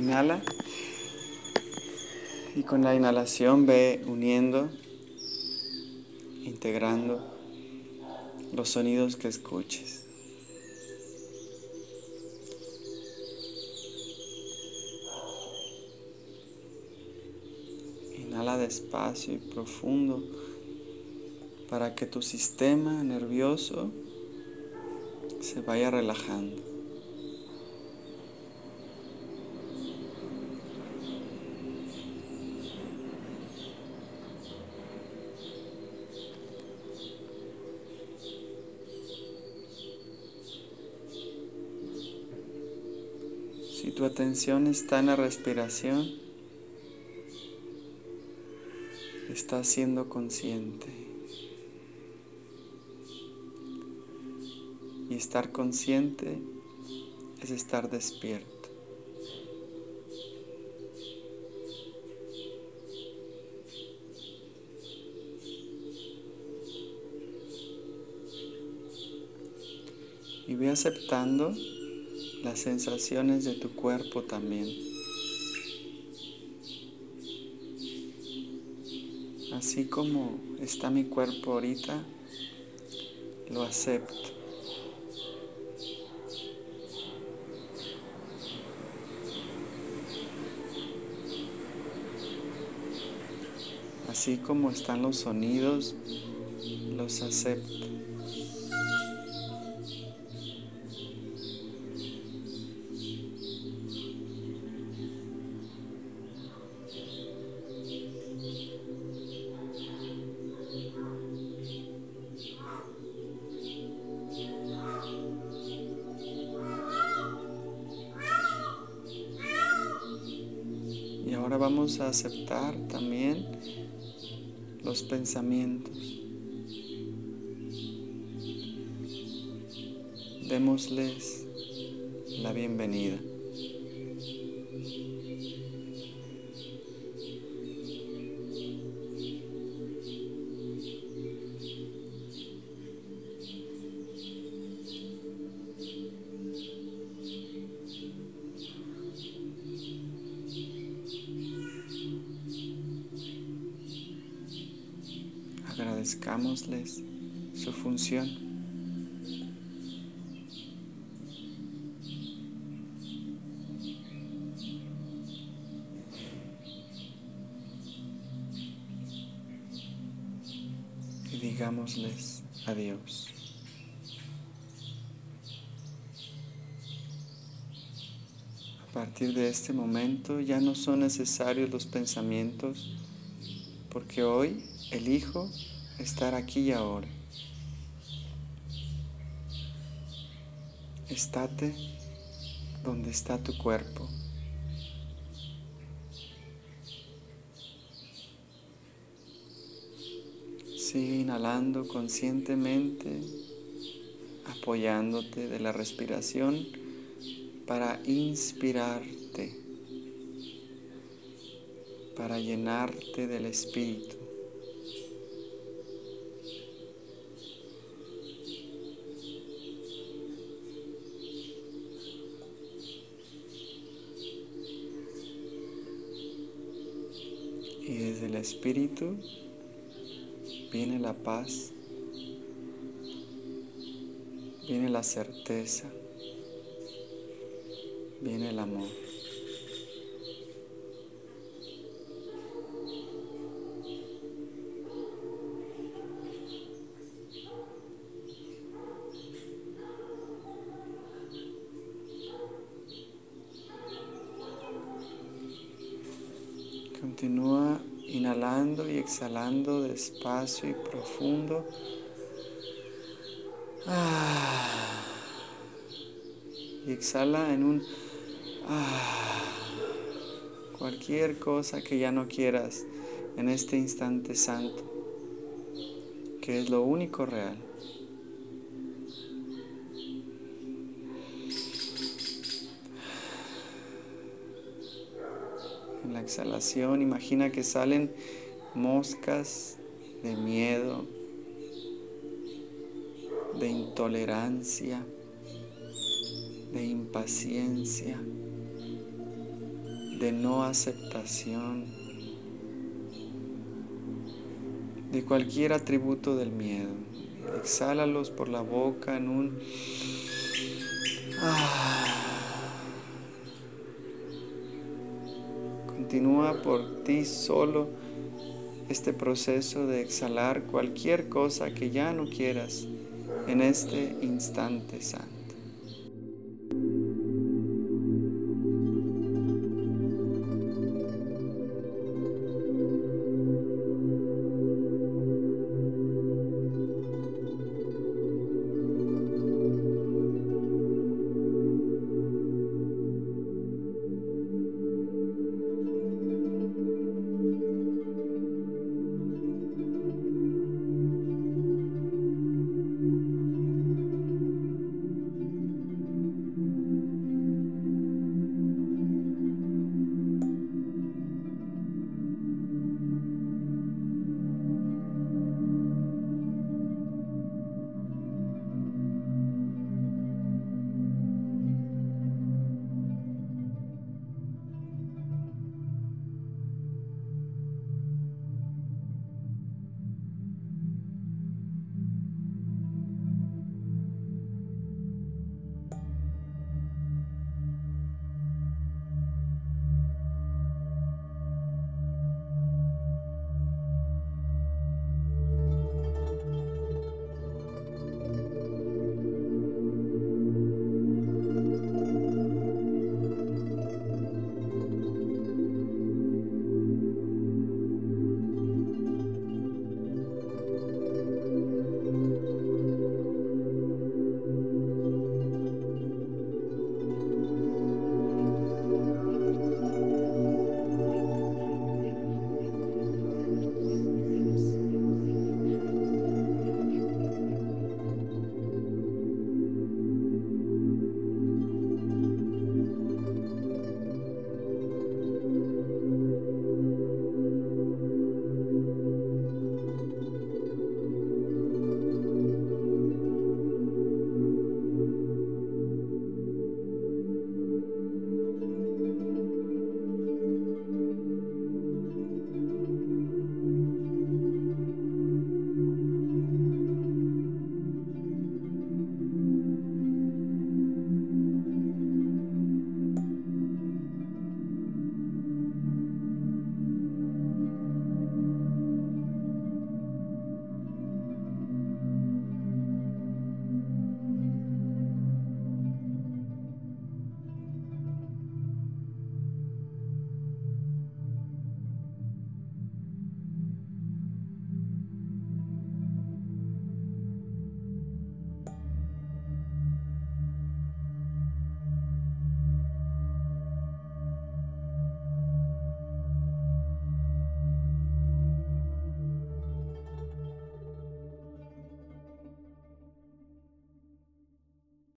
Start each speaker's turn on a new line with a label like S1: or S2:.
S1: Inhala. Y con la inhalación ve uniendo, integrando los sonidos que escuches. Inhala despacio y profundo para que tu sistema nervioso se vaya relajando. Tu atención está en la respiración, estás siendo consciente. Y estar consciente es estar despierto. Y ve aceptando las sensaciones de tu cuerpo también. Así como está mi cuerpo ahorita, lo acepto. Así como están los sonidos, los acepto. Vamos a aceptar también los pensamientos. Démosles la bienvenida. Agradezcámosles su función. Y digámosles adiós. A partir de este momento ya no son necesarios los pensamientos porque hoy elijo estar aquí y ahora. Estate donde está tu cuerpo. Sigue inhalando conscientemente, apoyándote de la respiración para inspirarte, para llenarte del espíritu. Desde el espíritu viene la paz, viene la certeza, viene el amor. Continúa inhalando y exhalando despacio y profundo. Ah. Y exhala en un ah. cualquier cosa que ya no quieras en este instante santo, que es lo único real. En la exhalación imagina que salen moscas de miedo, de intolerancia, de impaciencia, de no aceptación de cualquier atributo del miedo. Exhálalos por la boca en un... Ah. Continúa por ti solo este proceso de exhalar cualquier cosa que ya no quieras en este instante santo.